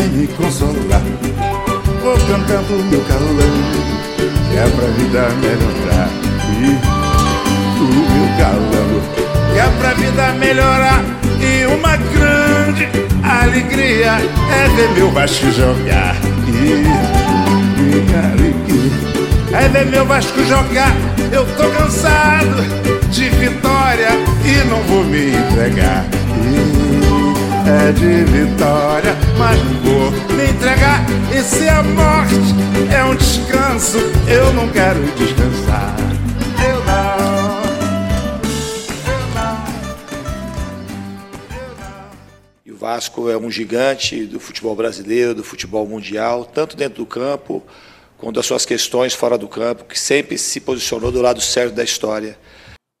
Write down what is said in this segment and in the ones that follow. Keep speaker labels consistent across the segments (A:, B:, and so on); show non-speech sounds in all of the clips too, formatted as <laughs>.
A: vem me consolar. Vou cantando meu calão que é pra vida melhorar. E o meu calão que é pra vida melhorar. E uma grande alegria é ver meu Vasco jogar. E, é ver meu Vasco jogar. Eu tô cansado de vitória e não vou me entregar. É de vitória, mas não vou me entregar. E se a morte é um descanso, eu não quero descansar. Eu não.
B: E o Vasco é um gigante do futebol brasileiro, do futebol mundial, tanto dentro do campo quanto das suas questões fora do campo, que sempre se posicionou do lado certo da história.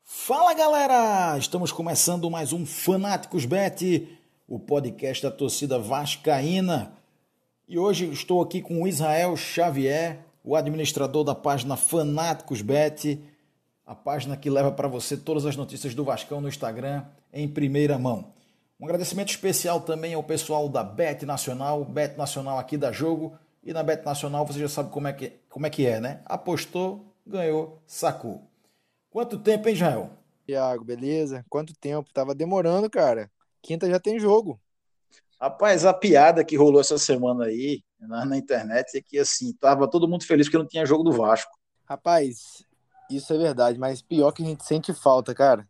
C: Fala galera! Estamos começando mais um Fanáticos Bet, o podcast da torcida vascaína. E hoje estou aqui com o Israel Xavier, o administrador da página Fanáticos Bet, a página que leva para você todas as notícias do Vascão no Instagram em primeira mão. Um agradecimento especial também ao pessoal da Bet Nacional, Bet Nacional aqui da Jogo. E na Bet Nacional você já sabe como é que, como é, que é, né? Apostou, ganhou, sacou. Quanto tempo, hein, Israel?
D: Tiago, beleza? Quanto tempo? Tava demorando, cara. Quinta já tem jogo.
E: Rapaz, a piada que rolou essa semana aí na, na, internet é que assim, tava todo mundo feliz que não tinha jogo do Vasco.
D: Rapaz, isso é verdade, mas pior que a gente sente falta, cara.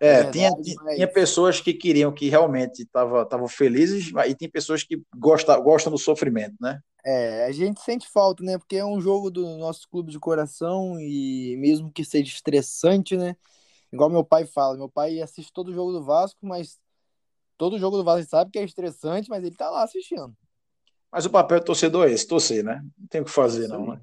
E: É, é verdade, tinha, mas... tinha pessoas que queriam que realmente estavam felizes, e tem pessoas que gostam, gostam do sofrimento, né?
D: É, a gente sente falta, né? Porque é um jogo do nosso clube de coração e mesmo que seja estressante, né? Igual meu pai fala, meu pai assiste todo o jogo do Vasco, mas todo jogo do Vasco sabe que é estressante, mas ele tá lá assistindo.
E: Mas o papel do torcedor é esse, torcer, né? Não tem o que fazer, não, né?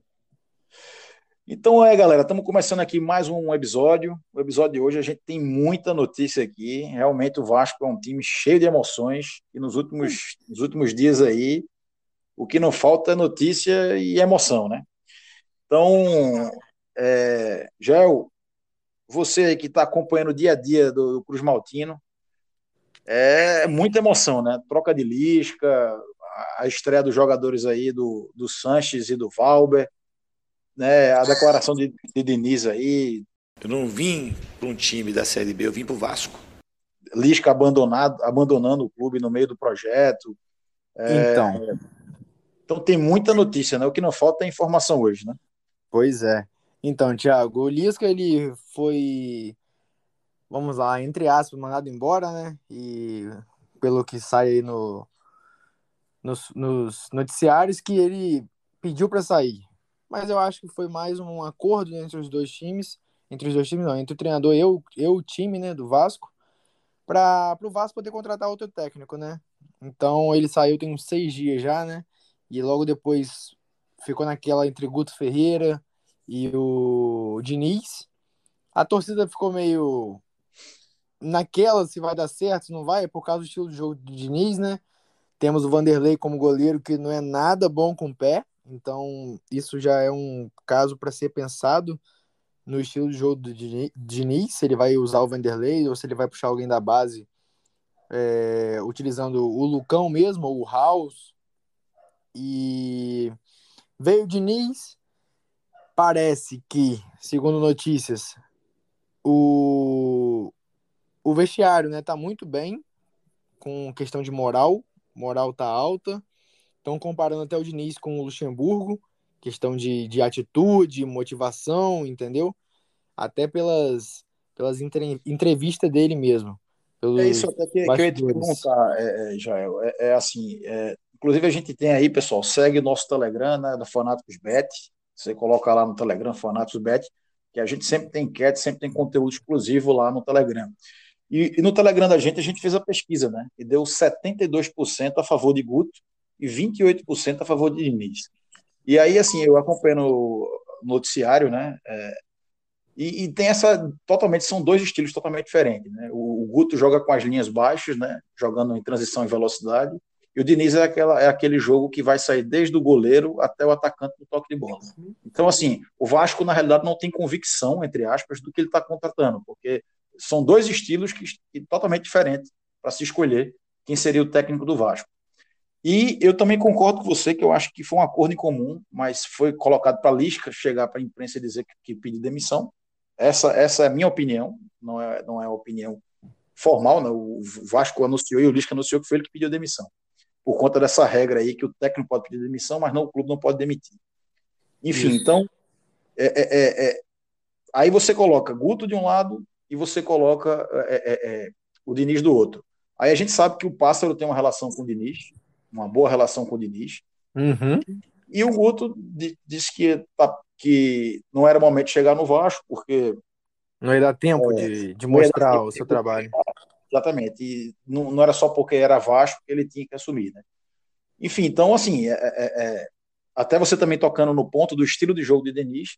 E: Então é, galera, estamos começando aqui mais um episódio. O episódio de hoje a gente tem muita notícia aqui. Realmente o Vasco é um time cheio de emoções e nos últimos, nos últimos dias aí o que não falta é notícia e emoção, né? Então, é, Gel, você que está acompanhando o dia a dia do, do Cruz Maltino, é muita emoção, né? Troca de Lisca, a estreia dos jogadores aí do, do Sanches e do Valber, né? A declaração de, de Diniz aí.
B: Eu não vim para um time da Série B, eu vim para o Vasco.
E: Lisca abandonado, abandonando o clube no meio do projeto.
D: É, então.
E: Então tem muita notícia, né? O que não falta é informação hoje, né?
D: Pois é. Então, Thiago, o Lisca ele foi, vamos lá, entre aspas, mandado embora, né? E pelo que sai aí no, nos, nos noticiários, que ele pediu para sair. Mas eu acho que foi mais um acordo entre os dois times, entre os dois times não, entre o treinador e eu, eu o time, né, do Vasco, para o Vasco poder contratar outro técnico, né? Então ele saiu tem uns seis dias já, né? E logo depois ficou naquela entre Guto Ferreira, e o Diniz. A torcida ficou meio naquela se vai dar certo, se não vai, é por causa do estilo de jogo do Diniz, né? Temos o Vanderlei como goleiro que não é nada bom com o pé, então isso já é um caso para ser pensado no estilo de jogo do Diniz, se ele vai usar o Vanderlei ou se ele vai puxar alguém da base é, utilizando o Lucão mesmo, ou o House. E veio o Diniz, parece que, segundo notícias, o, o vestiário né, tá muito bem com questão de moral, moral tá alta. Estão comparando até o Diniz com o Luxemburgo, questão de, de atitude, motivação, entendeu? Até pelas, pelas entre, entrevistas dele mesmo.
E: É isso até que, que eu ia te perguntar, é, é, Jael. É, é assim, é, inclusive a gente tem aí, pessoal, segue o nosso Telegram, né, do Fanáticos Bet, você coloca lá no Telegram, Fanatos Bet, que a gente sempre tem enquete, sempre tem conteúdo exclusivo lá no Telegram. E, e, no Telegram da gente, a gente fez a pesquisa, né? E deu 72% a favor de Guto e 28% a favor de Diniz. E aí, assim, eu acompanho no noticiário, né? É, e, e, tem essa totalmente são dois estilos totalmente diferentes, né? O, o, Guto joga com as linhas baixas, né? Jogando em transição e velocidade, e o Diniz é, aquela, é aquele jogo que vai sair desde o goleiro até o atacante no toque de bola. Então, assim, o Vasco, na realidade, não tem convicção, entre aspas, do que ele está contratando, porque são dois estilos que, totalmente diferentes para se escolher quem seria o técnico do Vasco. E eu também concordo com você que eu acho que foi um acordo em comum, mas foi colocado para a Lisca chegar para a imprensa e dizer que, que pediu demissão. Essa, essa é a minha opinião, não é, não é a opinião formal, né? o Vasco anunciou e o Lisca anunciou que foi ele que pediu demissão, por conta dessa regra aí que o técnico pode pedir demissão, mas não o clube não pode demitir. Enfim, Isso. então, é, é, é, é, aí você coloca Guto de um lado e você coloca é, o Diniz do outro. Aí a gente sabe que o Pássaro tem uma relação com o Diniz, uma boa relação com o Diniz.
D: Uhum.
E: E o Guto disse que, tá, que não era o momento de chegar no Vasco, porque.
D: Não ia dar tempo é, de, de mostrar o seu trabalho.
E: Exatamente. E não, não, era só porque era Vasco que ele tinha que assumir, né? Enfim, então, assim, é, é, é, até você também tocando no ponto do estilo de jogo de Denis,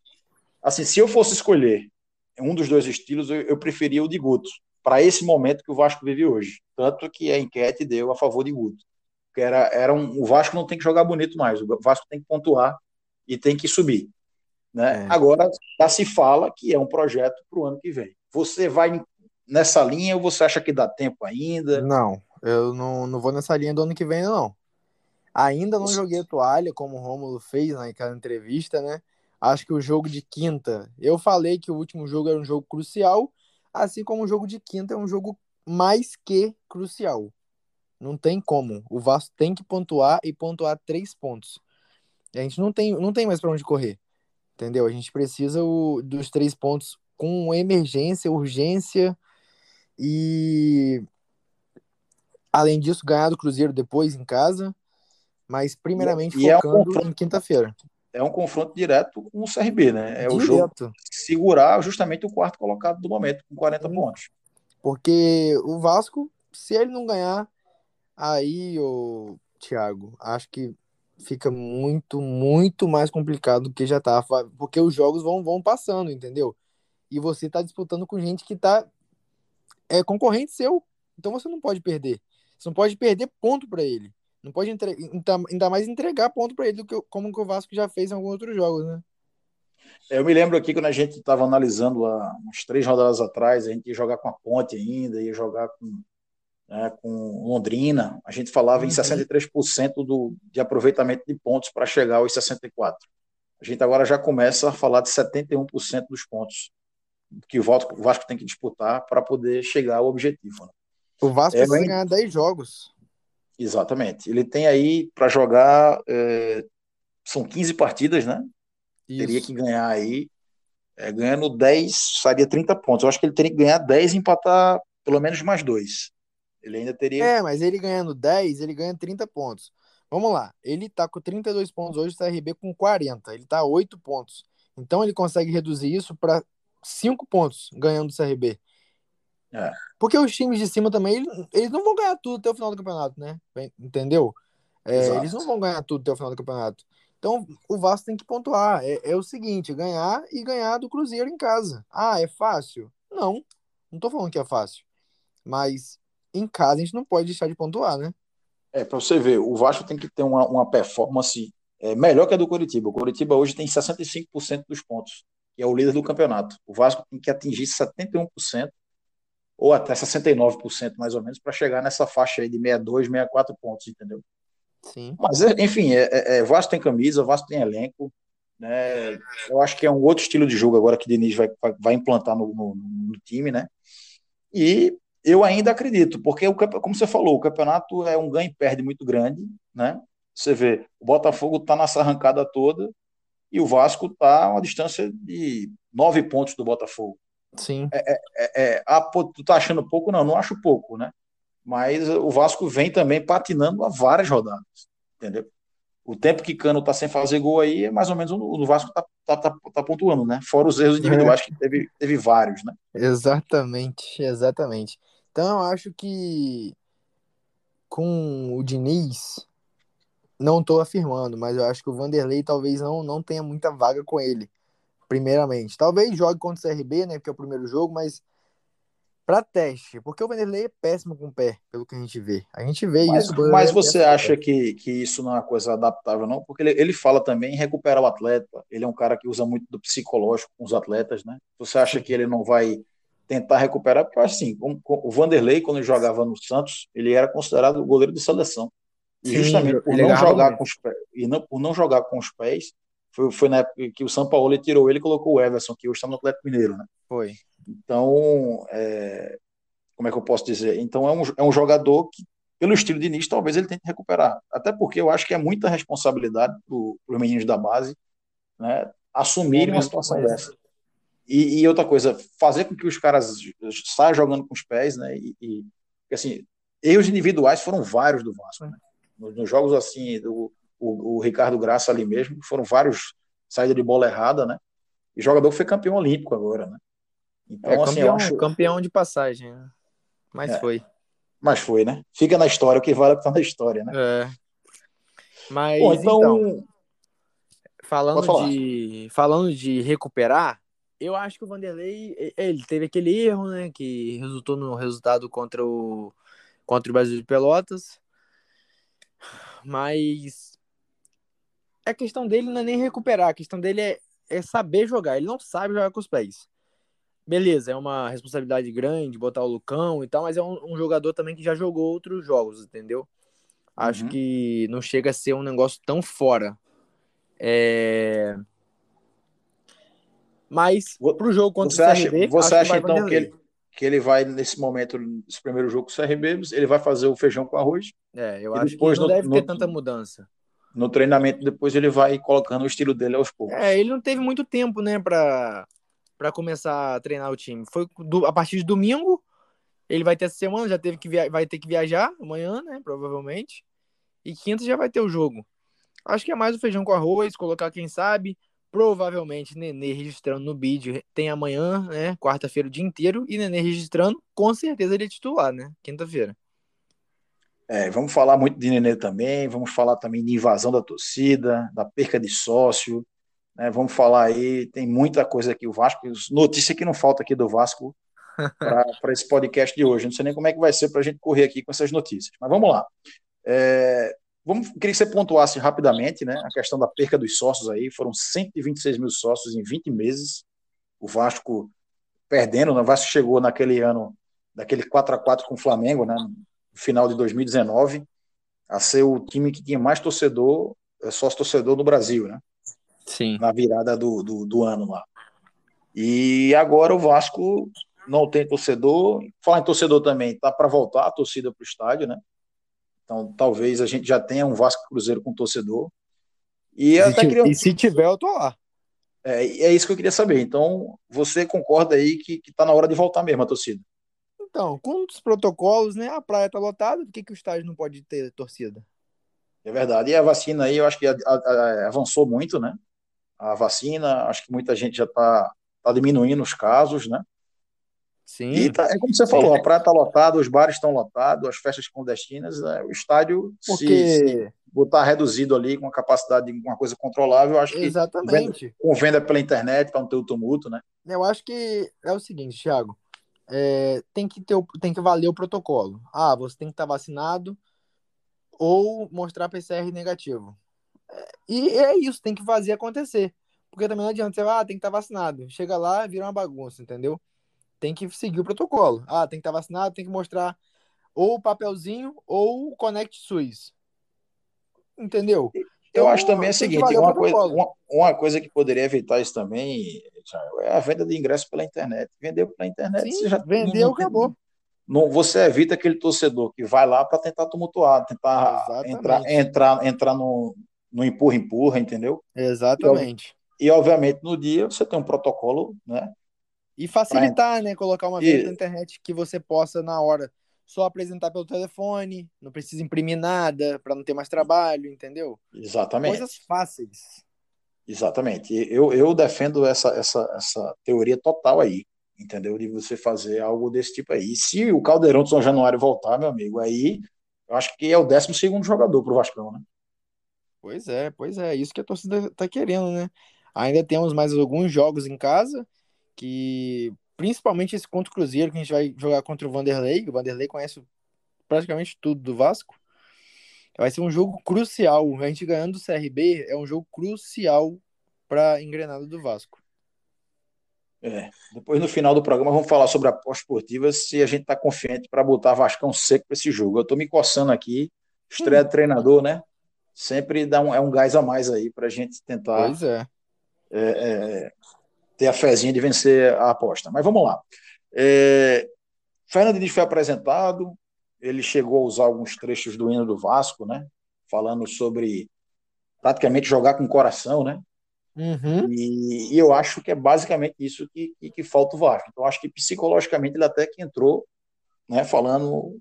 E: assim, se eu fosse escolher um dos dois estilos, eu, eu preferia o de Guto, para esse momento que o Vasco vive hoje. Tanto que a enquete deu a favor de Guto porque era, era um, o Vasco não tem que jogar bonito mais, o Vasco tem que pontuar e tem que subir. Né? É. Agora já se fala que é um projeto para o ano que vem. Você vai nessa linha ou você acha que dá tempo ainda?
D: Não, eu não, não vou nessa linha do ano que vem, não. Ainda não joguei toalha, como o Rômulo fez naquela entrevista, né? Acho que o jogo de quinta, eu falei que o último jogo era um jogo crucial, assim como o jogo de quinta é um jogo mais que crucial. Não tem como. O Vasco tem que pontuar e pontuar três pontos. A gente não tem, não tem mais para onde correr. Entendeu? A gente precisa o, dos três pontos com emergência, urgência e além disso ganhar do Cruzeiro depois em casa, mas primeiramente e focando é um em quinta-feira.
E: É um confronto direto com o CRB, né? É direto. o jogo segurar justamente o quarto colocado do momento com 40 pontos.
D: Porque o Vasco, se ele não ganhar, Aí, o Thiago, acho que fica muito, muito mais complicado do que já tá, porque os jogos vão, vão passando, entendeu? E você tá disputando com gente que tá é concorrente seu, então você não pode perder. Você não pode perder ponto para ele. Não pode entre... ainda mais entregar ponto para ele do que como que o Vasco já fez em alguns outros jogos, né?
E: Eu me lembro aqui quando a gente estava analisando há umas três rodadas atrás, a gente ia jogar com a Ponte ainda, ia jogar com né, com Londrina, a gente falava uhum. em 63% do, de aproveitamento de pontos para chegar aos 64%. A gente agora já começa a falar de 71% dos pontos que o Vasco tem que disputar para poder chegar ao objetivo. Né?
D: O Vasco é, vai ganhar 10 jogos.
E: Exatamente. Ele tem aí para jogar, é, são 15 partidas, né? Isso. Teria que ganhar aí, é, ganhando 10, sairia 30 pontos. Eu acho que ele teria que ganhar 10 e empatar pelo menos mais dois. Ele ainda teria.
D: É, mas ele ganhando 10, ele ganha 30 pontos. Vamos lá. Ele tá com 32 pontos hoje, o CRB com 40. Ele tá 8 pontos. Então ele consegue reduzir isso para 5 pontos ganhando o CRB. É. Porque os times de cima também, eles não vão ganhar tudo até o final do campeonato, né? Entendeu? É, eles não vão ganhar tudo até o final do campeonato. Então o Vasco tem que pontuar. É, é, o seguinte: ganhar e ganhar do Cruzeiro em casa. Ah, é fácil? Não. Não tô falando que é fácil. Mas em casa a gente não pode deixar de pontuar, né?
E: É, para você ver, o Vasco tem que ter uma, uma performance é, melhor que a do Curitiba. O Curitiba hoje tem 65% dos pontos, que é o líder do campeonato. O Vasco tem que atingir 71% ou até 69% mais ou menos para chegar nessa faixa aí de 62, 64 pontos, entendeu?
D: Sim.
E: Mas, é, enfim, é, é, é, Vasco tem camisa, Vasco tem elenco, né? Eu acho que é um outro estilo de jogo agora que o Diniz vai, vai, vai implantar no, no, no time, né? E eu ainda acredito, porque, o, como você falou, o campeonato é um ganho e perde muito grande, né? Você vê, o Botafogo está nessa arrancada toda e o Vasco está a uma distância de nove pontos do Botafogo.
D: Sim.
E: É, é, é, é ah, pô, tu tá achando pouco? Não, não acho pouco, né? Mas o Vasco vem também patinando há várias rodadas, entendeu? O tempo que Cano tá sem fazer gol aí é mais ou menos o, o Vasco tá, tá, tá, tá, pontuando, né? Fora os erros individuais é. que teve, teve vários, né?
D: Exatamente, exatamente. Então, eu acho que com o Diniz, não estou afirmando, mas eu acho que o Vanderlei talvez não, não tenha muita vaga com ele, primeiramente. Talvez jogue contra o CRB, né, porque é o primeiro jogo, mas para teste, porque o Vanderlei é péssimo com o pé, pelo que a gente vê. A gente vê
E: mas,
D: isso.
E: Mas você acha que, que isso não é uma coisa adaptável, não? Porque ele, ele fala também em recuperar o atleta. Ele é um cara que usa muito do psicológico com os atletas, né? Você acha que ele não vai tentar recuperar, porque assim, o Vanderlei, quando jogava no Santos, ele era considerado o goleiro de seleção. E Sim, justamente por não jogar com os pés, e não, por não jogar com os pés, foi, foi na época que o São Paulo tirou ele e colocou o Everson, que hoje está no Atlético Mineiro, né?
D: Foi.
E: Então, é, como é que eu posso dizer? Então é um, é um jogador que, pelo estilo de início, talvez ele tente recuperar. Até porque eu acho que é muita responsabilidade para os meninos da base né, assumirem uma situação dessa. E, e, outra coisa, fazer com que os caras saiam jogando com os pés, né? E, e assim, erros individuais foram vários do Vasco. Né? Nos, nos, jogos assim, do, o, o, Ricardo Graça ali mesmo, foram vários saída de bola errada, né? E jogador que foi campeão olímpico agora, né?
D: Então, é, assim, campeão, acho... campeão de passagem, né? Mas é. foi.
E: Mas foi, né? Fica na história, o que vale é que tá na história, né?
D: É. Mas Bom, então, então falando de falando de recuperar, eu acho que o Vanderlei, ele teve aquele erro, né, que resultou no resultado contra o contra o Brasil de Pelotas. Mas a questão dele não é nem recuperar, a questão dele é, é saber jogar. Ele não sabe jogar com os pés. Beleza, é uma responsabilidade grande botar o Lucão e tal, mas é um, um jogador também que já jogou outros jogos, entendeu? Acho uhum. que não chega a ser um negócio tão fora. É... Mas pro jogo contra
E: você o CRB, acha, você acha que então que ele, que ele vai nesse momento, nesse primeiro jogo com o CRB, ele vai fazer o feijão com arroz?
D: É, eu acho que não no, deve ter no, tanta mudança.
E: No treinamento depois ele vai colocando o estilo dele aos poucos.
D: É, ele não teve muito tempo, né, para para começar a treinar o time. Foi do, a partir de domingo, ele vai ter essa semana, já teve que vai ter que viajar amanhã, né, provavelmente. E quinta já vai ter o jogo. Acho que é mais o feijão com arroz, colocar quem sabe, provavelmente Nenê registrando no bid tem amanhã, né, quarta-feira o dia inteiro e Nenê registrando, com certeza ele é titular, né, quinta-feira.
E: É, vamos falar muito de Nenê também, vamos falar também de invasão da torcida, da perca de sócio, né? Vamos falar aí, tem muita coisa aqui, o Vasco, notícia que não falta aqui do Vasco <laughs> para esse podcast de hoje. Não sei nem como é que vai ser para a gente correr aqui com essas notícias. Mas vamos lá. É, vamos, queria que você pontuasse rapidamente né, a questão da perca dos sócios aí. Foram 126 mil sócios em 20 meses. O Vasco perdendo, né? o Vasco chegou naquele ano, daquele 4 a 4 com o Flamengo, né, final de 2019, a ser o time que tinha mais torcedor, é, sócio torcedor no Brasil, né?
D: Sim.
E: na virada do, do, do, ano lá. E agora o Vasco não tem torcedor. Falar em torcedor também, tá para voltar a torcida para o estádio, né? Então talvez a gente já tenha um Vasco Cruzeiro com torcedor.
D: E, até queria... e se tiver, eu tô lá.
E: É, é isso que eu queria saber. Então, você concorda aí que, que tá na hora de voltar mesmo a torcida?
D: Então, com os protocolos, né? A praia tá lotada, por que, que o estádio não pode ter torcida?
E: É verdade. E a vacina aí, eu acho que a, a, a, avançou muito, né? a vacina, acho que muita gente já está tá diminuindo os casos, né?
D: Sim.
E: E tá, é como você falou, a praia está lotada, os bares estão lotados, as festas clandestinas, né? o estádio, Porque... se, se botar reduzido ali, com a capacidade de uma coisa controlável, acho que
D: Exatamente.
E: com venda pela internet, para não ter o tumulto, né?
D: Eu acho que é o seguinte, Thiago, é, tem, que ter, tem que valer o protocolo. Ah, você tem que estar vacinado ou mostrar PCR negativo. E é isso, tem que fazer acontecer. Porque também não adianta você, ah, tem que estar tá vacinado. Chega lá, vira uma bagunça, entendeu? Tem que seguir o protocolo. Ah, tem que estar tá vacinado, tem que mostrar ou o papelzinho ou o Connect SUS. Entendeu?
E: Eu então, acho também o seguinte, uma coisa, uma, uma, coisa que poderia evitar isso também é a venda de ingressos pela internet. Vendeu pela internet,
D: Sim, você já vendeu, acabou.
E: Não, você evita aquele torcedor que vai lá para tentar tumultuar, tentar entrar, entrar, entrar no, no empurra-empurra, entendeu?
D: Exatamente.
E: E, e, obviamente, no dia você tem um protocolo, né?
D: E facilitar, pra... né? Colocar uma venda e... na internet que você possa, na hora, só apresentar pelo telefone, não precisa imprimir nada para não ter mais trabalho, entendeu?
E: Exatamente.
D: Coisas fáceis.
E: Exatamente. Eu, eu defendo essa, essa, essa teoria total aí, entendeu? De você fazer algo desse tipo aí. E se o Caldeirão de São Januário voltar, meu amigo, aí eu acho que é o 12 segundo jogador pro Vascão, né?
D: Pois é, pois é, isso que a torcida tá querendo, né? Ainda temos mais alguns jogos em casa, que principalmente esse contra o Cruzeiro, que a gente vai jogar contra o Vanderlei. O Vanderlei conhece praticamente tudo do Vasco. Vai ser um jogo crucial. A gente ganhando o CRB é um jogo crucial para engrenada do Vasco.
E: É. Depois, no final do programa, vamos falar sobre a pós-esportiva, se a gente está confiante para botar Vascão seco para esse jogo. Eu estou me coçando aqui estreia de treinador, né? Sempre dá um, é um gás a mais aí para a gente tentar
D: é.
E: É, é, ter a fezinha de vencer a aposta. Mas vamos lá. É, Fernando Diniz foi apresentado, ele chegou a usar alguns trechos do hino do Vasco, né? Falando sobre praticamente jogar com o coração, né?
D: Uhum.
E: E, e, eu acho que é basicamente isso que, que, que, falta o Vasco. Então, acho que psicologicamente ele até que entrou, né? Falando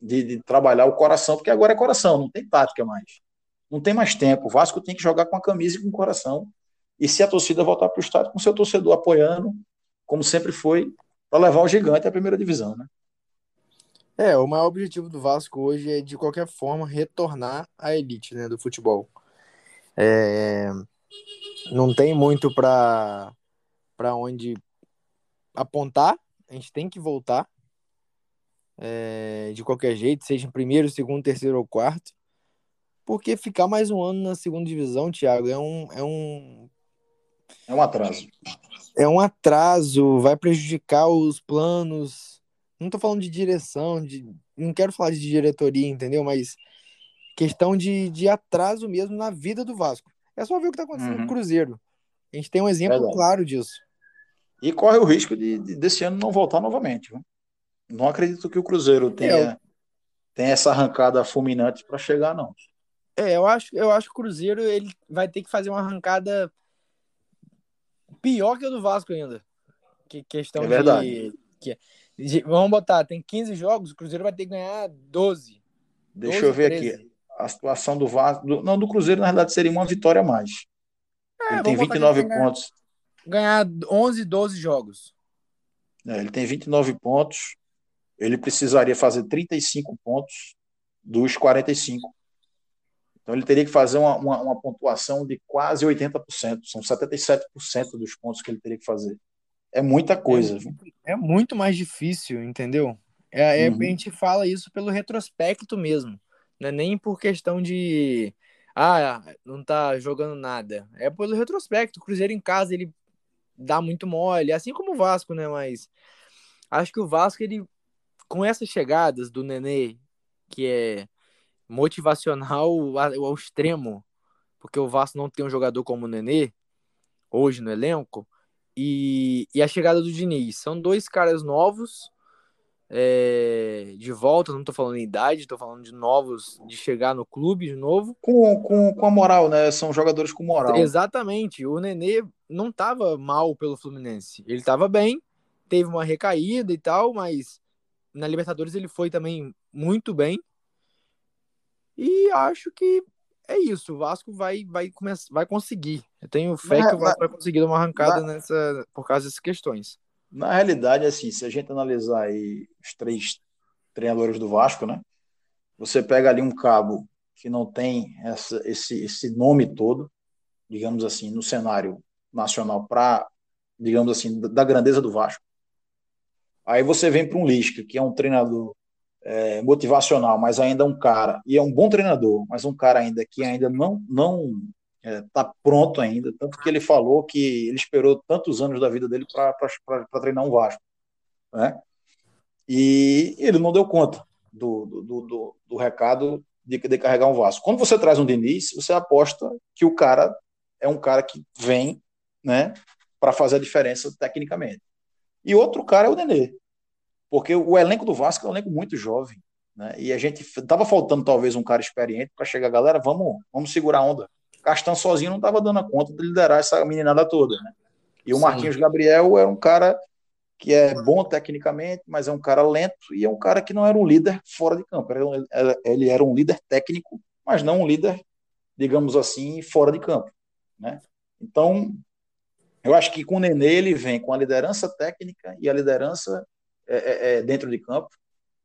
E: de, de, trabalhar o coração, porque agora é coração, não tem tática mais. Não tem mais tempo. O Vasco tem que jogar com a camisa e com o coração. E se a torcida voltar para o estádio com seu torcedor apoiando, como sempre foi, para levar o gigante à primeira divisão, né?
D: É, o maior objetivo do Vasco hoje é, de qualquer forma, retornar à elite né, do futebol. É, não tem muito para onde apontar, a gente tem que voltar é, de qualquer jeito, seja em primeiro, segundo, terceiro ou quarto, porque ficar mais um ano na segunda divisão, Thiago, é um, é um
E: é um atraso.
D: É um atraso, vai prejudicar os planos não tô falando de direção, de, não quero falar de diretoria, entendeu? Mas questão de, de atraso mesmo na vida do Vasco. É só ver o que tá acontecendo uhum. com o Cruzeiro. A gente tem um exemplo Verdade. claro disso.
E: E corre o risco de, de, desse ano não voltar novamente. Viu? Não acredito que o Cruzeiro tenha, é, tenha essa arrancada fulminante para chegar, não.
D: É, eu acho, eu acho que o Cruzeiro ele vai ter que fazer uma arrancada pior que a do Vasco ainda. Que questão
E: é verdade.
D: de. Que, Vamos botar, tem 15 jogos, o Cruzeiro vai ter que ganhar 12.
E: Deixa 12, eu ver 13. aqui. A situação do Vasco. Do, não, do Cruzeiro, na verdade, seria uma vitória a mais. É, ele tem 29 ele pontos.
D: Ganhar 11, 12 jogos.
E: É, ele tem 29 pontos. Ele precisaria fazer 35 pontos dos 45. Então ele teria que fazer uma, uma, uma pontuação de quase 80%. São 77% dos pontos que ele teria que fazer. É muita coisa.
D: É, é muito mais difícil, entendeu? É, é, uhum. A gente fala isso pelo retrospecto mesmo. Não é nem por questão de. Ah, não tá jogando nada. É pelo retrospecto. O Cruzeiro em casa ele dá muito mole, assim como o Vasco, né? Mas acho que o Vasco, ele, com essas chegadas do Nenê, que é motivacional <laughs> ao, ao extremo, porque o Vasco não tem um jogador como o Nenê hoje no elenco e, e a chegada do Diniz. São dois caras novos, é, de volta, não tô falando em idade, tô falando de novos, de chegar no clube de novo.
E: Com, com, com a moral, né? São jogadores com moral.
D: Exatamente. O Nenê não tava mal pelo Fluminense. Ele tava bem, teve uma recaída e tal, mas na Libertadores ele foi também muito bem. E acho que é isso, o Vasco vai, vai, começar, vai conseguir. Eu tenho fé que o Vasco vai conseguir dar uma arrancada na, nessa, por causa dessas questões.
E: Na realidade, assim, se a gente analisar aí os três treinadores do Vasco, né? Você pega ali um cabo que não tem essa, esse, esse nome todo, digamos assim, no cenário nacional para, digamos assim, da grandeza do Vasco. Aí você vem para um Lisca, que é um treinador é, motivacional, mas ainda um cara, e é um bom treinador, mas um cara ainda que ainda não não está é, tá pronto ainda, tanto que ele falou que ele esperou tantos anos da vida dele para treinar um Vasco, né? E ele não deu conta do, do, do, do recado de, de carregar um Vasco. Quando você traz um Diniz, você aposta que o cara é um cara que vem, né, para fazer a diferença tecnicamente. E outro cara é o Nenê, porque o elenco do Vasco é um elenco muito jovem, né? E a gente tava faltando talvez um cara experiente para chegar, galera, vamos, vamos segurar a onda. Castan sozinho não estava dando conta de liderar essa meninada toda, né? E o Sim. Marquinhos Gabriel é um cara que é bom tecnicamente, mas é um cara lento e é um cara que não era um líder fora de campo. Ele era um líder técnico, mas não um líder, digamos assim, fora de campo, né? Então, eu acho que com o Nenê ele vem com a liderança técnica e a liderança é, é, é, dentro de campo,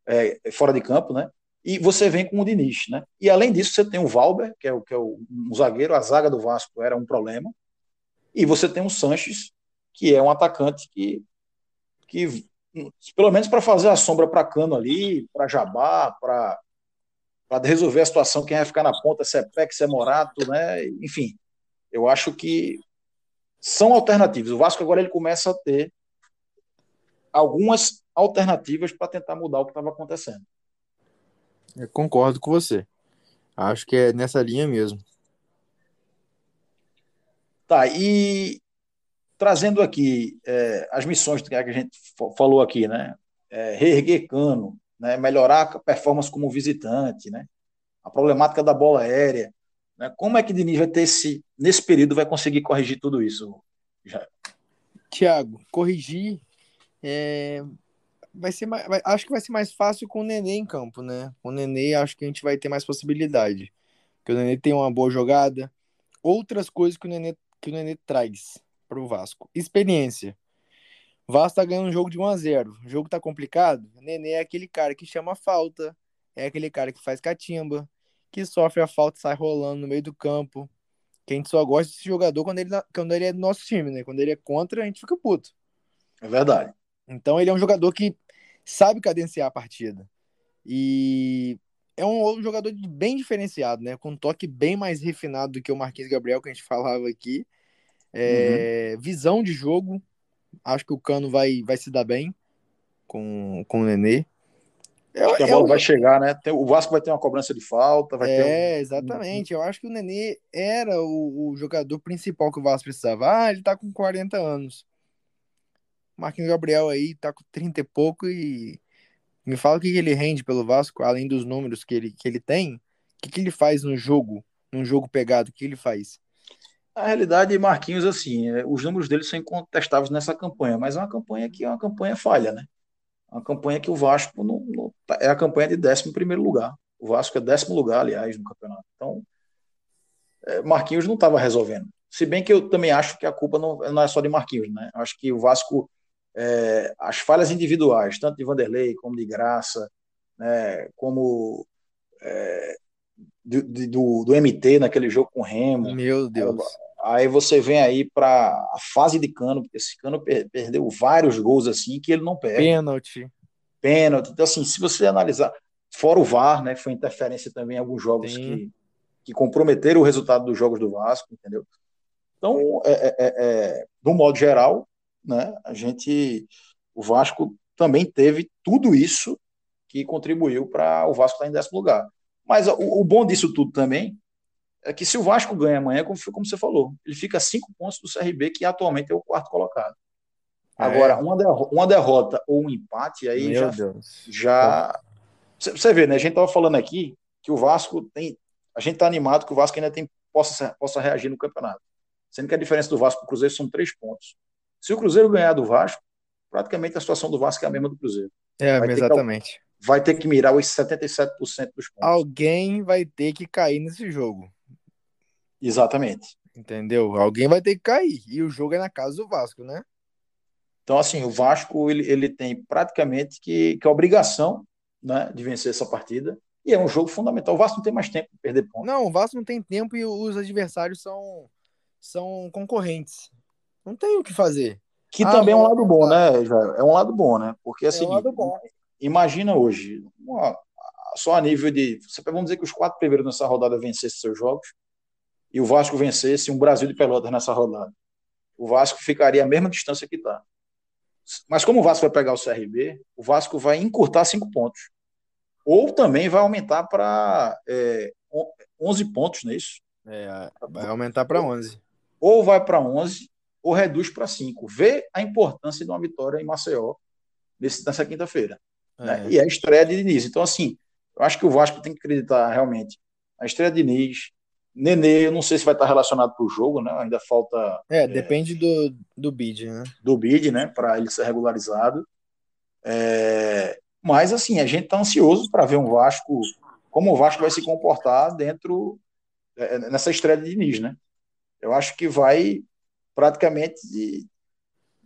E: é, fora de campo, né? E você vem com o Diniz, né? E além disso, você tem o Valber, que é o, que é o um zagueiro, a zaga do Vasco era um problema. E você tem o Sanches, que é um atacante que, que pelo menos para fazer a sombra para Cano ali, para Jabá, para para resolver a situação, quem vai ficar na ponta, se é Peck, se é Morato, né? Enfim, eu acho que são alternativas. O Vasco agora ele começa a ter algumas alternativas para tentar mudar o que estava acontecendo.
D: Eu concordo com você. Acho que é nessa linha mesmo.
E: Tá, e trazendo aqui é, as missões que a gente falou aqui, né? É, reerguer cano, né? melhorar a performance como visitante, né? a problemática da bola aérea. Né? Como é que Diniz vai ter esse, nesse período, vai conseguir corrigir tudo isso? Já?
D: Tiago, corrigir é, vai ser mais, vai, acho que vai ser mais fácil com o Nenê em campo, né? Com o Nenê acho que a gente vai ter mais possibilidade. Porque o Nenê tem uma boa jogada. Outras coisas que o Nenê, que o Nenê traz para o Vasco. Experiência. Vasco tá ganhando um jogo de 1 a 0 O jogo tá complicado. O Nenê é aquele cara que chama falta. É aquele cara que faz catimba. Que sofre a falta sai rolando no meio do campo. Que a gente só gosta desse jogador quando ele, quando ele é do nosso time, né? Quando ele é contra, a gente fica puto.
E: É verdade.
D: Então ele é um jogador que sabe cadenciar a partida. E é um, jogador bem diferenciado, né? Com um toque bem mais refinado do que o Marquinhos Gabriel, que a gente falava aqui. É, uhum. Visão de jogo. Acho que o Cano vai, vai se dar bem com, com o Nenê.
E: É, acho que a bola vai chegar, né? Tem, o Vasco vai ter uma cobrança de falta. Vai
D: é,
E: um...
D: exatamente. Eu acho que o Nenê era o, o, jogador principal que o Vasco precisava. Ah, ele tá com 40 anos. Marquinhos Gabriel aí tá com 30 e pouco e me fala o que, ele rende pelo Vasco, além dos números que ele, que ele tem. O que, que ele faz no jogo, num jogo pegado? O que ele faz?
E: A realidade, Marquinhos, assim, é, os números dele são incontestáveis nessa campanha, mas é uma campanha que é uma campanha falha, né? Uma campanha que o Vasco não, não, tá, é a campanha de 11 primeiro lugar. O Vasco é décimo lugar, aliás, no campeonato. Então, é, Marquinhos não estava resolvendo. Se bem que eu também acho que a culpa não, não é só de Marquinhos, né? Acho que o Vasco é, as falhas individuais, tanto de Vanderlei como de Graça, né, como é, do, do, do, MT naquele jogo com o Remo.
D: Meu Deus.
E: Aí você vem aí para a fase de Cano, porque esse Cano per perdeu vários gols assim que ele não perde.
D: Pênalti.
E: Pênalti. Então, assim, se você analisar, fora o VAR, né, foi interferência também em alguns jogos que, que comprometeram o resultado dos jogos do Vasco, entendeu? Então, é, é, é, é do modo geral, né, a gente, o Vasco também teve tudo isso que contribuiu para o Vasco estar em décimo lugar. Mas o, o, bom disso tudo também é que se o Vasco ganha amanhã, como, como você falou, ele fica a cinco pontos do CRB, que atualmente é o quarto colocado. É. Agora, uma, derrota, uma derrota ou um empate, aí Meu já. Deus. já Você vê, né? A gente estava falando aqui que o Vasco tem. A gente está animado que o Vasco ainda tem, possa, possa reagir no campeonato. Sendo que a diferença do Vasco para o Cruzeiro são três pontos. Se o Cruzeiro ganhar do Vasco, praticamente a situação do Vasco é a mesma do Cruzeiro.
D: É, vai exatamente.
E: Que, vai ter que mirar os 77% dos pontos.
D: Alguém vai ter que cair nesse jogo.
E: Exatamente.
D: Entendeu? Alguém vai ter que cair. E o jogo é na casa do Vasco, né?
E: Então, assim, o Vasco ele, ele tem praticamente que, que a obrigação né, de vencer essa partida. E é um jogo fundamental. O Vasco não tem mais tempo para perder pontos.
D: Não, o Vasco não tem tempo e os adversários são, são concorrentes. Não tem o que fazer.
E: Que ah, também é um lado bom, né, Jair? É um lado bom, né? Porque é, é um bom. imagina hoje, só a nível de. Vamos dizer que os quatro primeiros nessa rodada vencessem seus jogos e o Vasco vencesse um Brasil de Pelotas nessa rodada. O Vasco ficaria a mesma distância que está. Mas como o Vasco vai pegar o CRB, o Vasco vai encurtar cinco pontos. Ou também vai aumentar para é, 11 pontos, não é isso?
D: É, vai aumentar para 11.
E: Ou vai para 11 ou reduz para 5. Vê a importância de uma vitória em Maceió nesse, nessa quinta-feira. É. Né? E é a estreia de Diniz. Então, assim, eu acho que o Vasco tem que acreditar realmente. A estreia de Diniz, Nenê, eu não sei se vai estar relacionado para o jogo, né? Ainda falta.
D: É, depende é, do, do bid, né?
E: Do bid, né? Para ele ser regularizado. É, mas, assim, a gente está ansioso para ver um Vasco, como o Vasco vai se comportar dentro é, nessa estreia de Diniz, né? Eu acho que vai praticamente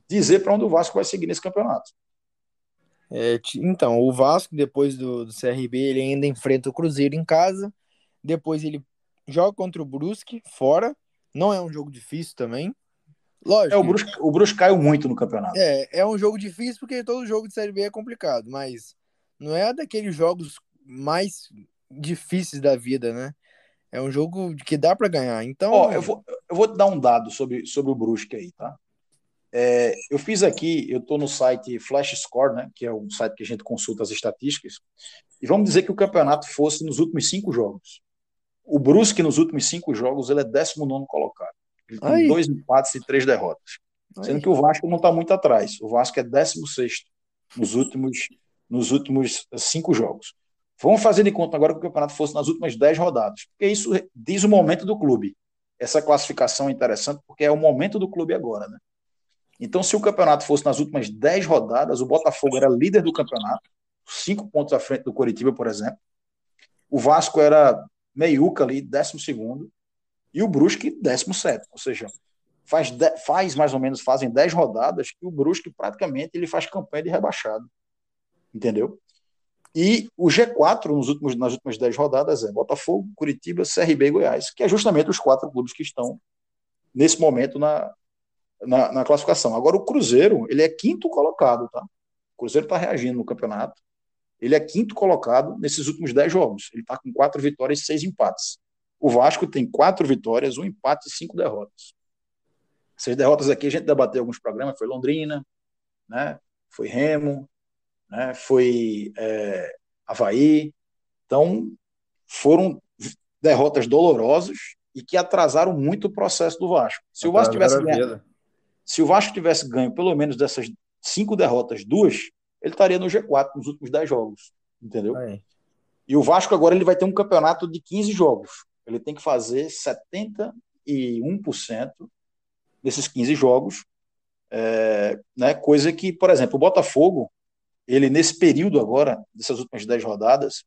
E: dizer para onde o Vasco vai seguir nesse campeonato.
D: É, então, o Vasco, depois do, do, CRB, ele ainda enfrenta o Cruzeiro em casa. Depois ele joga contra o Brusque fora. Não é um jogo difícil também.
E: Lógico. É, o, Brusque, o Brusque caiu muito no campeonato.
D: É, é um jogo difícil porque todo jogo de Série B é complicado, mas não é daqueles jogos mais difíceis da vida, né? É um jogo que dá para ganhar. Então,
E: Ó, eu, vou, eu vou te dar um dado sobre, sobre o Brusque aí, tá? É, eu fiz aqui, eu estou no site Flash Score, né, que é um site que a gente consulta as estatísticas, e vamos dizer que o campeonato fosse nos últimos cinco jogos. O Brusque, nos últimos cinco jogos, ele é 19 colocado. Ele tem Aí. dois empates e três derrotas. Aí. Sendo que o Vasco não está muito atrás. O Vasco é 16 nos últimos, nos últimos cinco jogos. Vamos fazer de conta agora que o campeonato fosse nas últimas dez rodadas, porque isso diz o momento do clube. Essa classificação é interessante porque é o momento do clube agora, né? Então, se o campeonato fosse nas últimas dez rodadas, o Botafogo era líder do campeonato, cinco pontos à frente do Coritiba, por exemplo. O Vasco era meiuca ali, décimo segundo, e o Brusque, décimo sétimo. Ou seja, faz, de, faz mais ou menos, fazem dez rodadas que o Brusque praticamente ele faz campanha de rebaixado. Entendeu? E o G4 nos últimos, nas últimas dez rodadas é Botafogo, Curitiba, CRB e Goiás, que é justamente os quatro clubes que estão nesse momento na, na, na classificação. Agora o Cruzeiro, ele é quinto colocado, tá? O Cruzeiro está reagindo no campeonato. Ele é quinto colocado nesses últimos dez jogos. Ele está com quatro vitórias e seis empates. O Vasco tem quatro vitórias, um empate e cinco derrotas. Essas derrotas aqui a gente debateu alguns programas, foi Londrina, né? foi Remo, né? foi é, Havaí. Então, foram derrotas dolorosas e que atrasaram muito o processo do Vasco. Se o Vasco tivesse ganho, se o Vasco tivesse ganho pelo menos dessas cinco derrotas, duas, ele estaria no G4 nos últimos 10 jogos, entendeu? É. E o Vasco agora ele vai ter um campeonato de 15 jogos. Ele tem que fazer 71% desses 15 jogos, é, né, coisa que, por exemplo, o Botafogo, ele nesse período agora, dessas últimas 10 rodadas,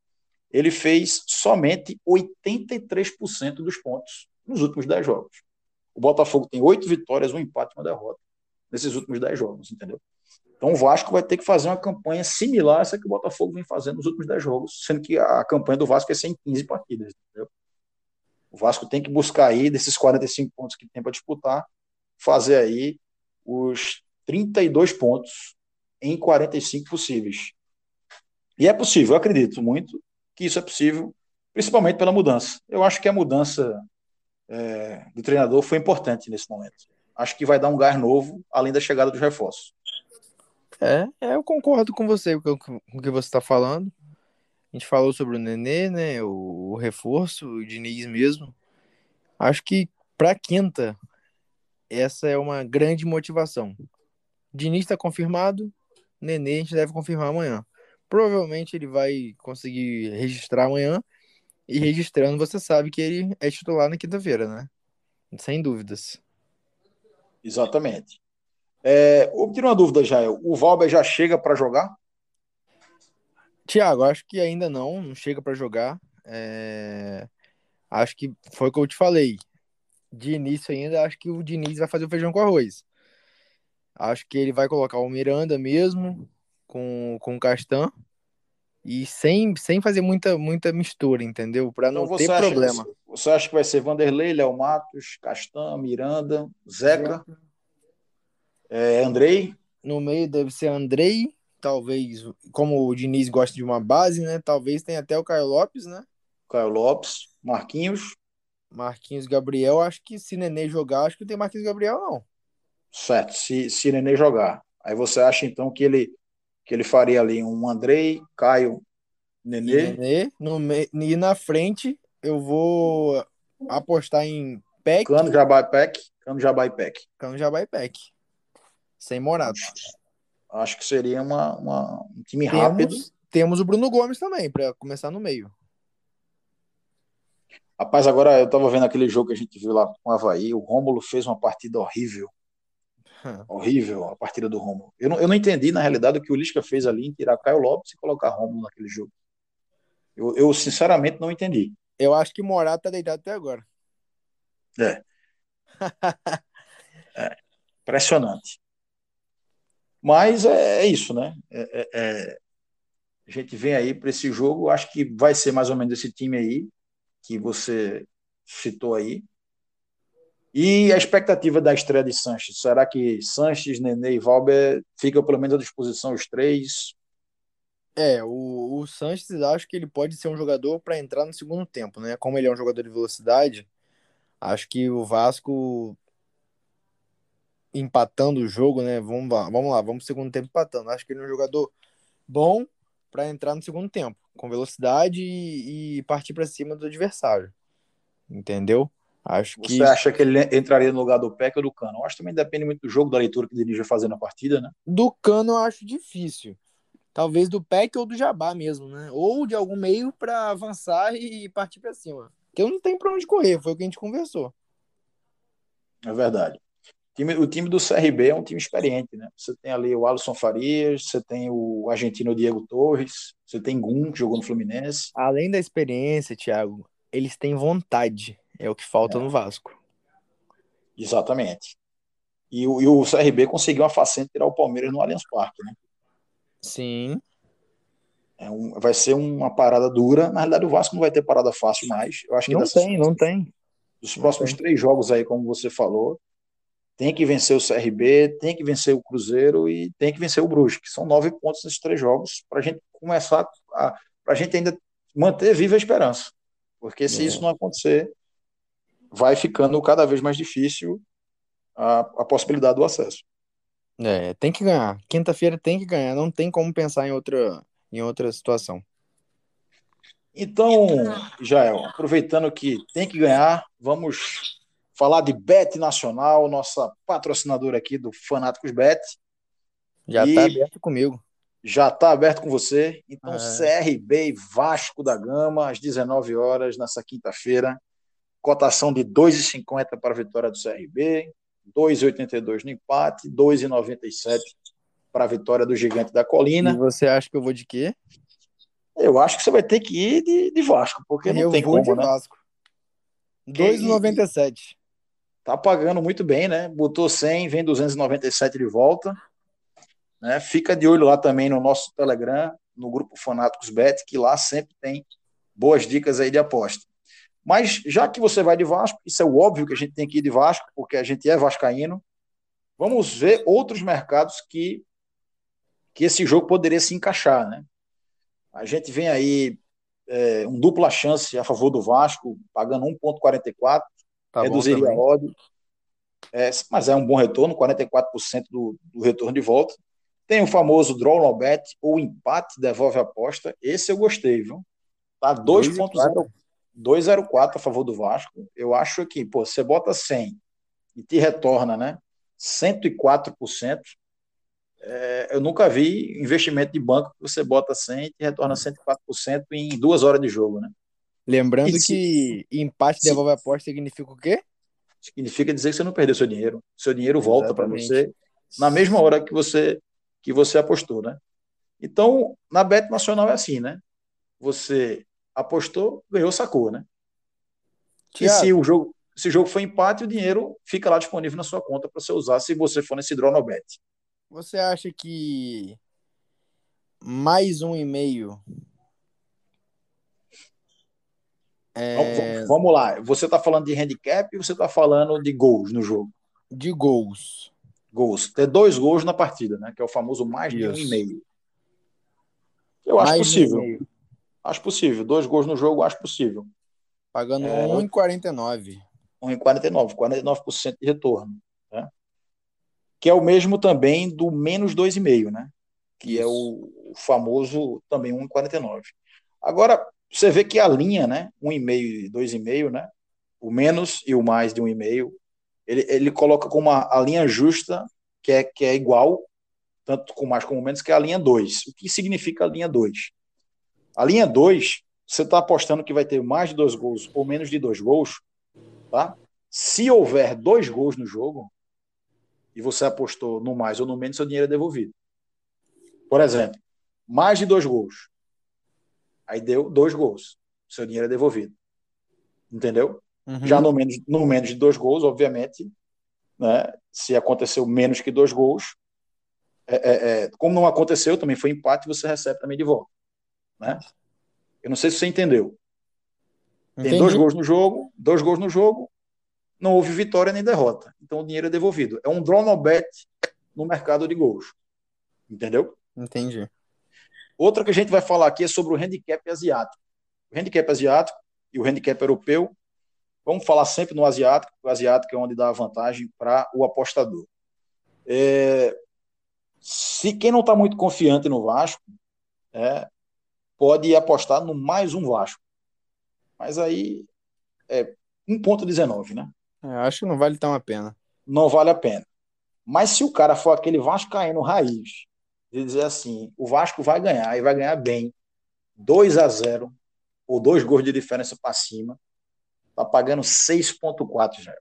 E: ele fez somente 83% dos pontos nos últimos 10 jogos. O Botafogo tem oito vitórias, um empate e uma derrota nesses últimos 10 jogos, entendeu? Então o Vasco vai ter que fazer uma campanha similar a essa que o Botafogo vem fazendo nos últimos 10 jogos, sendo que a campanha do Vasco é 115 partidas. Entendeu? O Vasco tem que buscar aí, desses 45 pontos que tem para disputar, fazer aí os 32 pontos em 45 possíveis. E é possível, eu acredito muito que isso é possível, principalmente pela mudança. Eu acho que a mudança é, do treinador foi importante nesse momento. Acho que vai dar um gás novo, além da chegada dos reforços.
D: É, é, eu concordo com você com, o que você está falando. A gente falou sobre o Nenê, né? O, o reforço, o Diniz mesmo. Acho que para quinta, essa é uma grande motivação. Diniz está confirmado, Nenê a gente deve confirmar amanhã. Provavelmente ele vai conseguir registrar amanhã. E registrando, você sabe que ele é titular na quinta-feira, né? Sem dúvidas.
E: Exatamente. É, eu tiro uma dúvida, Jael. O Valber já chega para jogar?
D: Tiago, acho que ainda não, não chega para jogar. É... Acho que foi o que eu te falei. De início ainda, acho que o Diniz vai fazer o feijão com arroz. Acho que ele vai colocar o Miranda mesmo, com, com o Castan, e sem, sem fazer muita, muita mistura, entendeu? Para não então ter acha, problema.
E: Você acha que vai ser Vanderlei, Léo Matos, Castan, Miranda, Zeca? É, Andrei?
D: No meio deve ser Andrei, talvez, como o Diniz gosta de uma base, né? Talvez tenha até o Caio Lopes, né?
E: Caio Lopes, Marquinhos.
D: Marquinhos Gabriel, acho que se Nenê jogar, acho que tem Marquinhos Gabriel, não.
E: Certo, se, se Nenê jogar. Aí você acha então que ele que ele faria ali um Andrei, Caio, Nenê.
D: Nenê no me... E na frente eu vou apostar em Peck.
E: Cano Jabai Peck. Cano Jabai Peck.
D: Cano Jabai Peck. Sem Morato.
E: Acho que seria uma, uma um time temos, rápido.
D: Temos o Bruno Gomes também, para começar no meio.
E: Rapaz, agora eu tava vendo aquele jogo que a gente viu lá com o Havaí. O Rômulo fez uma partida horrível. Hum. <laughs> Horrível a partida do Rômulo. Eu não, eu não entendi, na realidade, o que o Lisca fez ali em tirar Caio Lopes e colocar Rômulo naquele jogo. Eu, eu sinceramente não entendi.
D: Eu acho que Morato tá deitado até agora.
E: É. <laughs> é. Impressionante. Mas é, é isso, né? É, é, é, a gente vem aí para esse jogo, acho que vai ser mais ou menos esse time aí que você citou aí. E a expectativa da estreia de Sanches? Será que Sanches, Nenê e Valber ficam pelo menos à disposição os três?
D: É, o, o Sanches acho que ele pode ser um jogador para entrar no segundo tempo, né? Como ele é um jogador de velocidade, acho que o Vasco empatando o jogo, né? Vamos lá, vamos lá, vamos segundo tempo empatando. Acho que ele é um jogador bom para entrar no segundo tempo, com velocidade e, e partir para cima do adversário. entendeu? Acho
E: Você que... acha que ele entraria no lugar do Peck ou do Cano? Eu acho que também depende muito do jogo, da leitura que o Diniz vai fazer na partida, né?
D: Do Cano eu acho difícil. Talvez do Peck ou do Jabá mesmo, né? Ou de algum meio para avançar e partir para cima. Porque não tem para onde correr, foi o que a gente conversou.
E: É verdade. O time, o time do CRB é um time experiente, né? Você tem ali o Alisson Farias, você tem o argentino Diego Torres, você tem Gum, que jogou no Fluminense.
D: Além da experiência, Thiago, eles têm vontade. É o que falta é. no Vasco.
E: Exatamente. E, o, e o CRB conseguiu uma façanha tirar o Palmeiras no Allianz Parque, né?
D: Sim.
E: É um, vai ser uma parada dura. Na realidade, o Vasco não vai ter parada fácil mais. Eu acho que
D: não tem, não tem.
E: Dos próximos três jogos aí, como você falou, tem que vencer o CRB, tem que vencer o Cruzeiro e tem que vencer o Brusque, que são nove pontos nesses três jogos, para a gente começar a. para a gente ainda manter viva a esperança. Porque se é. isso não acontecer, vai ficando cada vez mais difícil a, a possibilidade do acesso.
D: É, tem que ganhar. Quinta-feira tem que ganhar, não tem como pensar em outra, em outra situação.
E: Então, Jael, aproveitando que tem que ganhar, vamos falar de Bet Nacional, nossa patrocinadora aqui do Fanáticos Bet.
D: Já está aberto comigo.
E: Já está aberto com você. Então, é. CRB e Vasco da Gama, às 19 horas, nessa quinta-feira. Cotação de 2,50 para a vitória do CRB, 2,82 no empate, 2,97 para a vitória do Gigante da Colina.
D: E você acha que eu vou de quê?
E: Eu acho que você vai ter que ir de, de Vasco, porque não eu tem como, de né? Vasco.
D: 2,97.
E: Tá pagando muito bem, né? Botou 100, vem 297 de volta. Né? Fica de olho lá também no nosso Telegram, no grupo Fanáticos Bet, que lá sempre tem boas dicas aí de aposta. Mas já que você vai de Vasco, isso é o óbvio que a gente tem que ir de Vasco, porque a gente é vascaíno. Vamos ver outros mercados que que esse jogo poderia se encaixar, né? A gente vem aí é, um dupla chance a favor do Vasco, pagando 1,44, tá reduziria a odd. É, mas é um bom retorno, 44% do, do retorno de volta. Tem o famoso draw no bet, ou empate devolve a aposta. Esse eu gostei, viu? Tá 2,0 2,04 a favor do Vasco. Eu acho que, pô, você bota 100 e te retorna, né? 104%. É, eu nunca vi investimento de banco que você bota 100 e te retorna 104% em duas horas de jogo, né?
D: Lembrando e que empate devolve a aposta significa o quê?
E: Significa dizer que você não perdeu seu dinheiro. Seu dinheiro volta para você na mesma hora que você que você apostou, né? Então, na Bet Nacional é assim, né? Você apostou, ganhou, sacou, né? Tiago. E se o jogo, se o jogo for empate, o dinheiro fica lá disponível na sua conta para você usar se você for nesse draw no bet.
D: Você acha que mais um e meio
E: é... Vamos lá. Você está falando de handicap e você está falando de gols no jogo?
D: De gols.
E: Gols. Ter dois gols na partida, né? Que é o famoso mais Isso. de um e meio. Eu mais acho possível. Acho possível. Dois gols no jogo, acho possível.
D: Pagando é... 1,49.
E: 1,49. 49% de retorno. Né? Que é o mesmo também do menos 2,5, né? Que Isso. é o, famoso também 1,49. Agora, você vê que a linha, né? 1,5 e 2,5, né? O menos e o mais de 1,5, ele, ele coloca como a, a linha justa, que é, que é igual, tanto com mais como menos, que é a linha 2. O que significa a linha 2? A linha 2, você está apostando que vai ter mais de dois gols ou menos de dois gols, tá? Se houver dois gols no jogo, e você apostou no mais ou no menos, seu dinheiro é devolvido. Por exemplo, mais de dois gols. Aí deu dois gols. Seu dinheiro é devolvido. Entendeu? Uhum. Já no menos, no menos de dois gols, obviamente, né? Se aconteceu menos que dois gols, é, é, é, como não aconteceu, também foi empate, você recebe também de volta. Né? Eu não sei se você entendeu. Tem dois gols no jogo, dois gols no jogo, não houve vitória nem derrota. Então o dinheiro é devolvido. É um draw no bet no mercado de gols. Entendeu?
D: Entendi.
E: Outra que a gente vai falar aqui é sobre o handicap asiático. O handicap asiático e o handicap europeu. Vamos falar sempre no asiático, o asiático é onde dá a vantagem para o apostador. É, se quem não está muito confiante no Vasco, é, pode apostar no mais um Vasco. Mas aí é, 1,19, né?
D: É, acho que não vale tão a pena.
E: Não vale a pena. Mas se o cara for aquele Vascaíno raiz, de dizer assim, o Vasco vai ganhar e vai ganhar bem, 2 a 0 ou dois gols de diferença para cima, tá pagando 6,4 já.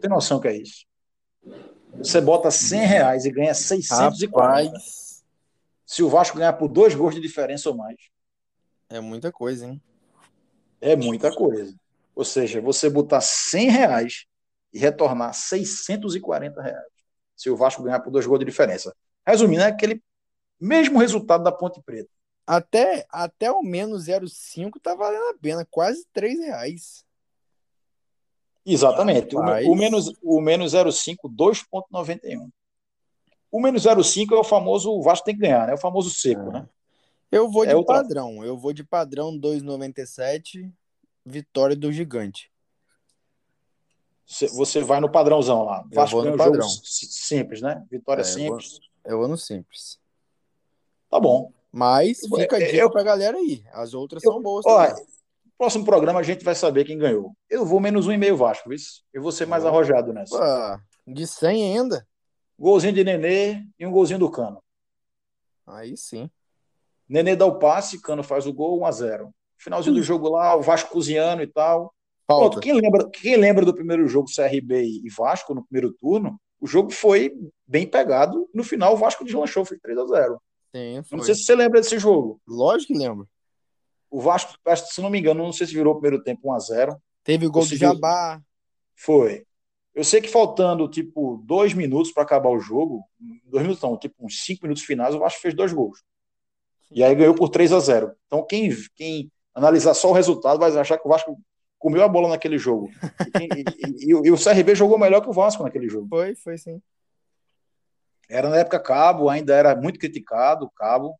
E: Tem noção que é isso? Você bota 100 reais e ganha 640. Rapaz. Se o Vasco ganhar por dois gols de diferença ou mais.
D: É muita coisa, hein?
E: É muita coisa. Ou seja, você botar 100 reais e retornar 640 reais. Se o Vasco ganhar por dois gols de diferença. Resumindo, é aquele mesmo resultado da Ponte Preta.
D: Até, até o menos 0,5 tá valendo a pena, quase 3 reais.
E: Exatamente. O, o, menos, o menos 0,5, 2,91. O menos 0,5 é o famoso, o Vasco tem que ganhar, né? É o famoso seco, é. né?
D: Eu vou de é padrão. Eu vou de padrão 2,97, vitória do gigante.
E: Você vai no padrãozão lá.
D: Eu Vasco no padrão.
E: simples, né? Vitória é, simples.
D: Eu vou, eu vou, no simples.
E: Tá bom.
D: Mas fica a dica eu, pra galera aí. As outras eu, são boas
E: olha, Próximo programa a gente vai saber quem ganhou. Eu vou menos um e meio Vasco, viu? Eu vou ser mais arrojado nessa.
D: De 100 ainda?
E: Golzinho de Nenê e um golzinho do Cano.
D: Aí sim.
E: Nenê dá o passe, Cano faz o gol, 1 a 0 Finalzinho hum. do jogo lá, o Vasco cozinhando e tal. Pronto, quem lembra, quem lembra do primeiro jogo CRB e Vasco no primeiro turno? O jogo foi bem pegado. No final, o Vasco deslanchou, foi 3 a 0
D: Sim,
E: Não sei se você lembra desse jogo.
D: Lógico que lembro.
E: O Vasco, se não me engano, não sei se virou o primeiro tempo 1 a 0
D: Teve o gol do Jabá.
E: Foi. Eu sei que faltando, tipo, dois minutos para acabar o jogo, dois minutos não, tipo, uns cinco minutos finais, o Vasco fez dois gols. E aí ganhou por 3 a 0 Então, quem, quem analisar só o resultado vai achar que o Vasco comeu a bola naquele jogo. E, e, e, e, o CRB jogou melhor que o Vasco naquele jogo.
D: Foi, foi sim.
E: Era na época Cabo, ainda era muito criticado, Cabo,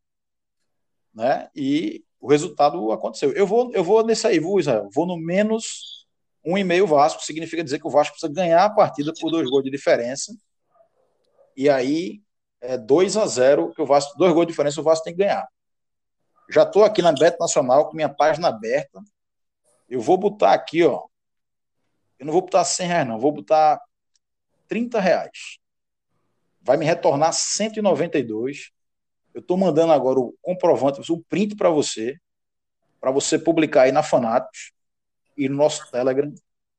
E: né? E o resultado aconteceu. Eu vou, eu vou nesse aí, vou, Israel, vou no menos um e meio Vasco, significa dizer que o Vasco precisa ganhar a partida por dois gols de diferença. E aí é 2 a 0 que o Vasco, dois gols de diferença, o Vasco tem que ganhar. Já estou aqui na Bet Nacional com minha página aberta. Eu vou botar aqui, ó. Eu não vou botar 100 reais, não. Vou botar 30 reais. Vai me retornar 192. Eu estou mandando agora o comprovante, o print para você, para você publicar aí na Fanatos e no nosso Telegram,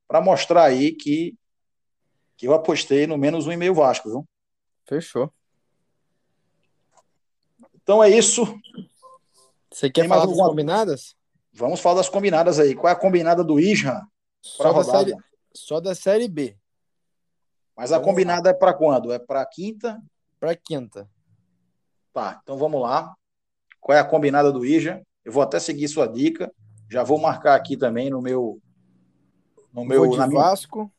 E: para mostrar aí que, que eu apostei no menos um e-mail Vasco, viu?
D: Fechou.
E: Então é isso.
D: Você quer Tem falar das alguma... combinadas?
E: Vamos falar das combinadas aí. Qual é a combinada do Isra?
D: Só, da série, só da série B.
E: Mas a combinada lá. é para quando? É para quinta?
D: Para quinta.
E: Tá, então vamos lá. Qual é a combinada do Ija? Eu vou até seguir sua dica. Já vou marcar aqui também no meu.
D: No meu vou de minha... Vasco.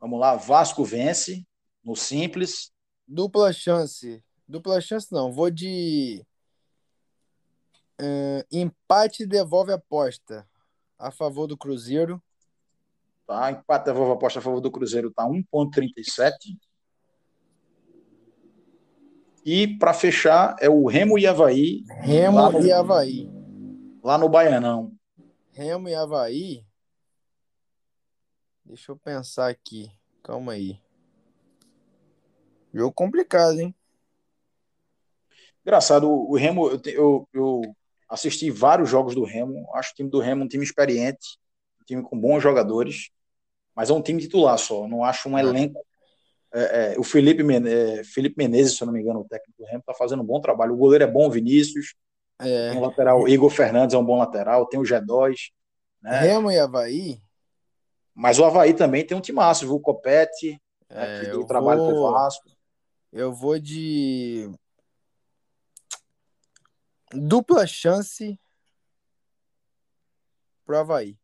E: Vamos lá, Vasco vence no simples.
D: Dupla chance. Dupla chance não. Vou de Uh, empate devolve aposta a favor do Cruzeiro.
E: Tá, empate devolve aposta a favor do Cruzeiro tá 1.37. E para fechar é o Remo e Havaí.
D: Remo no, e Havaí.
E: Lá no Baianão.
D: Remo e Havaí. Deixa eu pensar aqui. Calma aí. Jogo complicado, hein?
E: Engraçado, o Remo, eu, eu, eu assisti vários jogos do Remo. Acho o time do Remo um time experiente, um time com bons jogadores, mas é um time titular só. Não acho um elenco. É, é, o Felipe, Men é, Felipe Menezes, se eu não me engano, o técnico do Remo, está fazendo um bom trabalho. O goleiro é bom, Vinícius. É. Tem o lateral, Igor Fernandes é um bom lateral. Tem o G2.
D: Né? Remo e Havaí.
E: Mas o Havaí também tem um timaço, viu? O Copete, né, que deu trabalho vou... pro Vasco.
D: Eu vou de Dupla chance pro Havaí.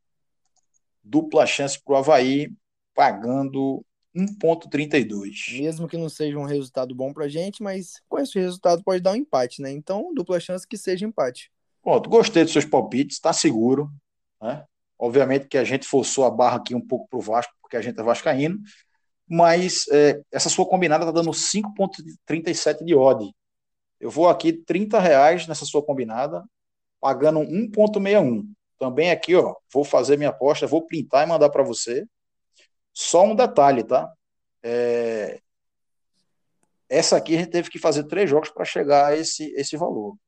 E: Dupla chance pro Havaí, pagando 1,32.
D: Mesmo que não seja um resultado bom pra gente, mas com esse resultado pode dar um empate, né? Então, dupla chance que seja empate.
E: Pronto, gostei dos seus palpites, tá seguro, né? Obviamente que a gente forçou a barra aqui um pouco pro Vasco, porque a gente é vascaíno, mas é, essa sua combinada tá dando 5,37 de odd. Eu vou aqui 30 reais nessa sua combinada, pagando 1,61. também aqui, ó, vou fazer minha aposta, vou printar e mandar para você. Só um detalhe, tá? É... Essa aqui a gente teve que fazer três jogos para chegar a esse, esse valor.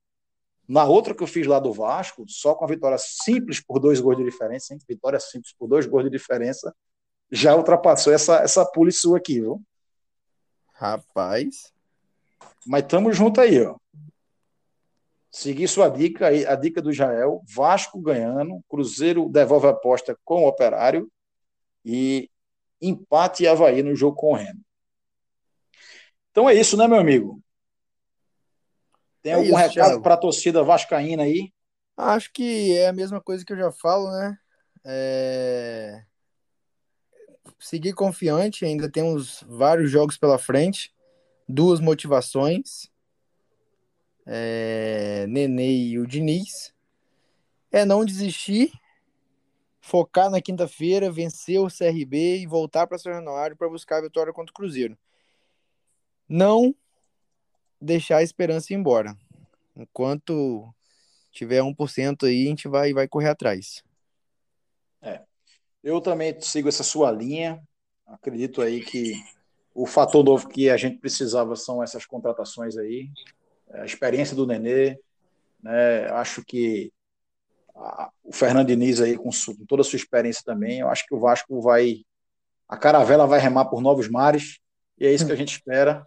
E: Na outra que eu fiz lá do Vasco, só com a vitória simples por dois gols de diferença, hein? vitória simples por dois gols de diferença, já ultrapassou essa, essa pule sua aqui, viu?
D: Rapaz.
E: Mas tamo junto aí, ó. Seguir sua dica aí, a dica do Jael, Vasco ganhando, Cruzeiro devolve a aposta com o Operário e empate e Havaí no jogo com o Remo. Então é isso, né, meu amigo? Tem é algum isso, recado para a torcida vascaína aí?
D: Acho que é a mesma coisa que eu já falo, né? É... Seguir confiante, ainda temos vários jogos pela frente, duas motivações é, Nenê e o Diniz, é não desistir, focar na quinta-feira, vencer o CRB e voltar para São Januário para buscar a vitória contra o Cruzeiro. Não deixar a esperança ir embora. Enquanto tiver 1% aí, a gente vai, vai correr atrás.
E: É. Eu também sigo essa sua linha. Acredito aí que o fator novo que a gente precisava são essas contratações aí a experiência do Nenê, né? Acho que o Fernando Diniz aí com, com, toda a sua experiência também, eu acho que o Vasco vai a caravela vai remar por novos mares e é isso que a gente espera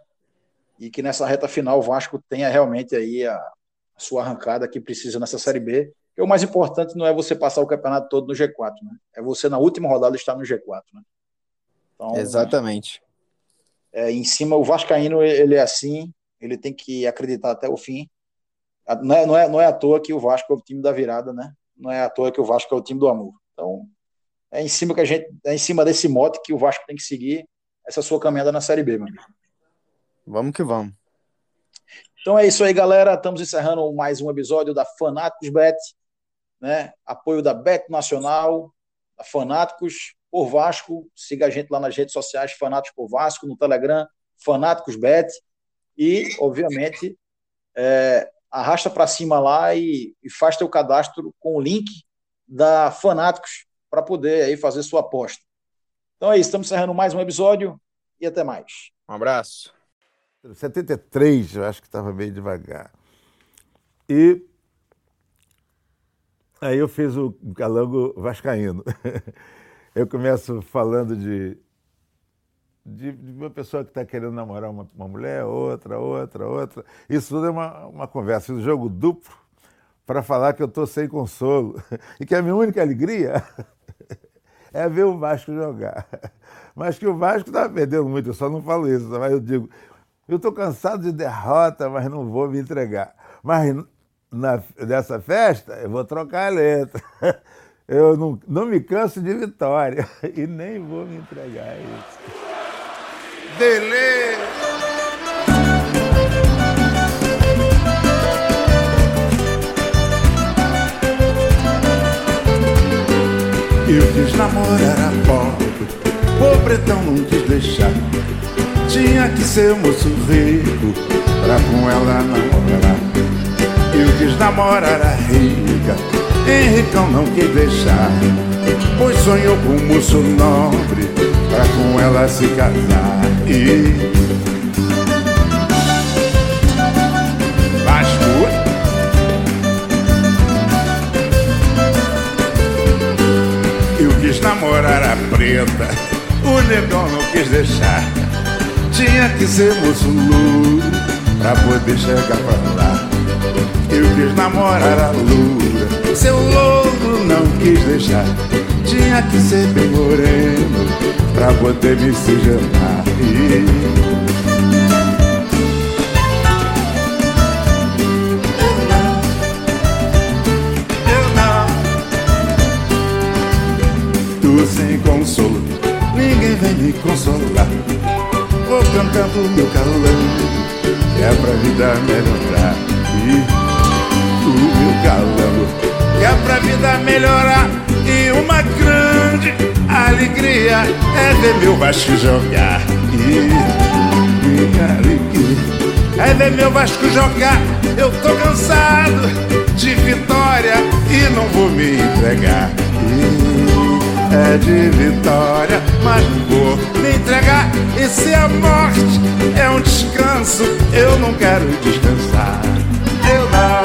E: e que nessa reta final o Vasco tenha realmente aí a, a sua arrancada que precisa nessa Série B. Que o mais importante não é você passar o campeonato todo no G4, né? É você na última rodada estar no G4, né?
D: Então, Exatamente.
E: É, em cima o Vascaíno ele é assim, ele tem que acreditar até o fim. Não é, não, é, não é à toa que o Vasco é o time da virada, né? Não é à toa que o Vasco é o time do amor. Então, é em cima que a gente, é em cima desse mote que o Vasco tem que seguir essa sua caminhada na Série B, amigo.
D: Vamos que vamos.
E: Então é isso aí, galera. Estamos encerrando mais um episódio da Fanáticos Bet, né? Apoio da Bet Nacional, da Fanáticos por Vasco. Siga a gente lá nas redes sociais, Fanáticos por Vasco, no Telegram, Fanáticos Bet e, obviamente, é, arrasta para cima lá e, e, faz teu cadastro com o link da Fanáticos para poder aí fazer sua aposta. Então é isso, estamos encerrando mais um episódio e até mais.
D: Um abraço.
A: 73, eu acho que estava meio devagar. E aí eu fiz o calango vascaíno. <laughs> Eu começo falando de de, de uma pessoa que está querendo namorar uma, uma, mulher, outra, outra, outra. Isso tudo é uma, uma conversa, um jogo duplo para falar que eu estou sem consolo <laughs> e que a minha única alegria <laughs> é ver o Vasco jogar. Mas que o Vasco está perdendo muito, eu só não falo isso, mas eu digo, eu estou cansado de derrota, mas não vou me entregar. Mas na, nessa festa eu vou trocar a letra. <laughs> Eu não, não me canso de vitória e nem vou me entregar a isso. Dele. Eu quis namorar a pobre, pobretão não quis deixar. Tinha que ser moço rico pra com ela namorar. Eu quis namorar a rica, Henricão não quis deixar. Pois sonhou com um moço nobre pra com ela se casar. E Vasco Eu quis namorar a preta O negão não quis deixar. Tinha que ser moço Pra poder chegar pra lá. Eu quis namorar a loura Seu louro não quis deixar. Tinha que ser bem moreno pra poder me sujetar. Eu não, tô sem consolo, ninguém vem me consolar. Vou cantando meu calão, que é pra vida melhorar. E o meu calão, que é pra vida melhorar. E uma grande alegria é ver meu Vasco jogar. É ver meu Vasco jogar Eu tô cansado de vitória e não vou me entregar. É de vitória, mas não vou me entregar. E se a morte é um descanso, eu não quero descansar. Eu não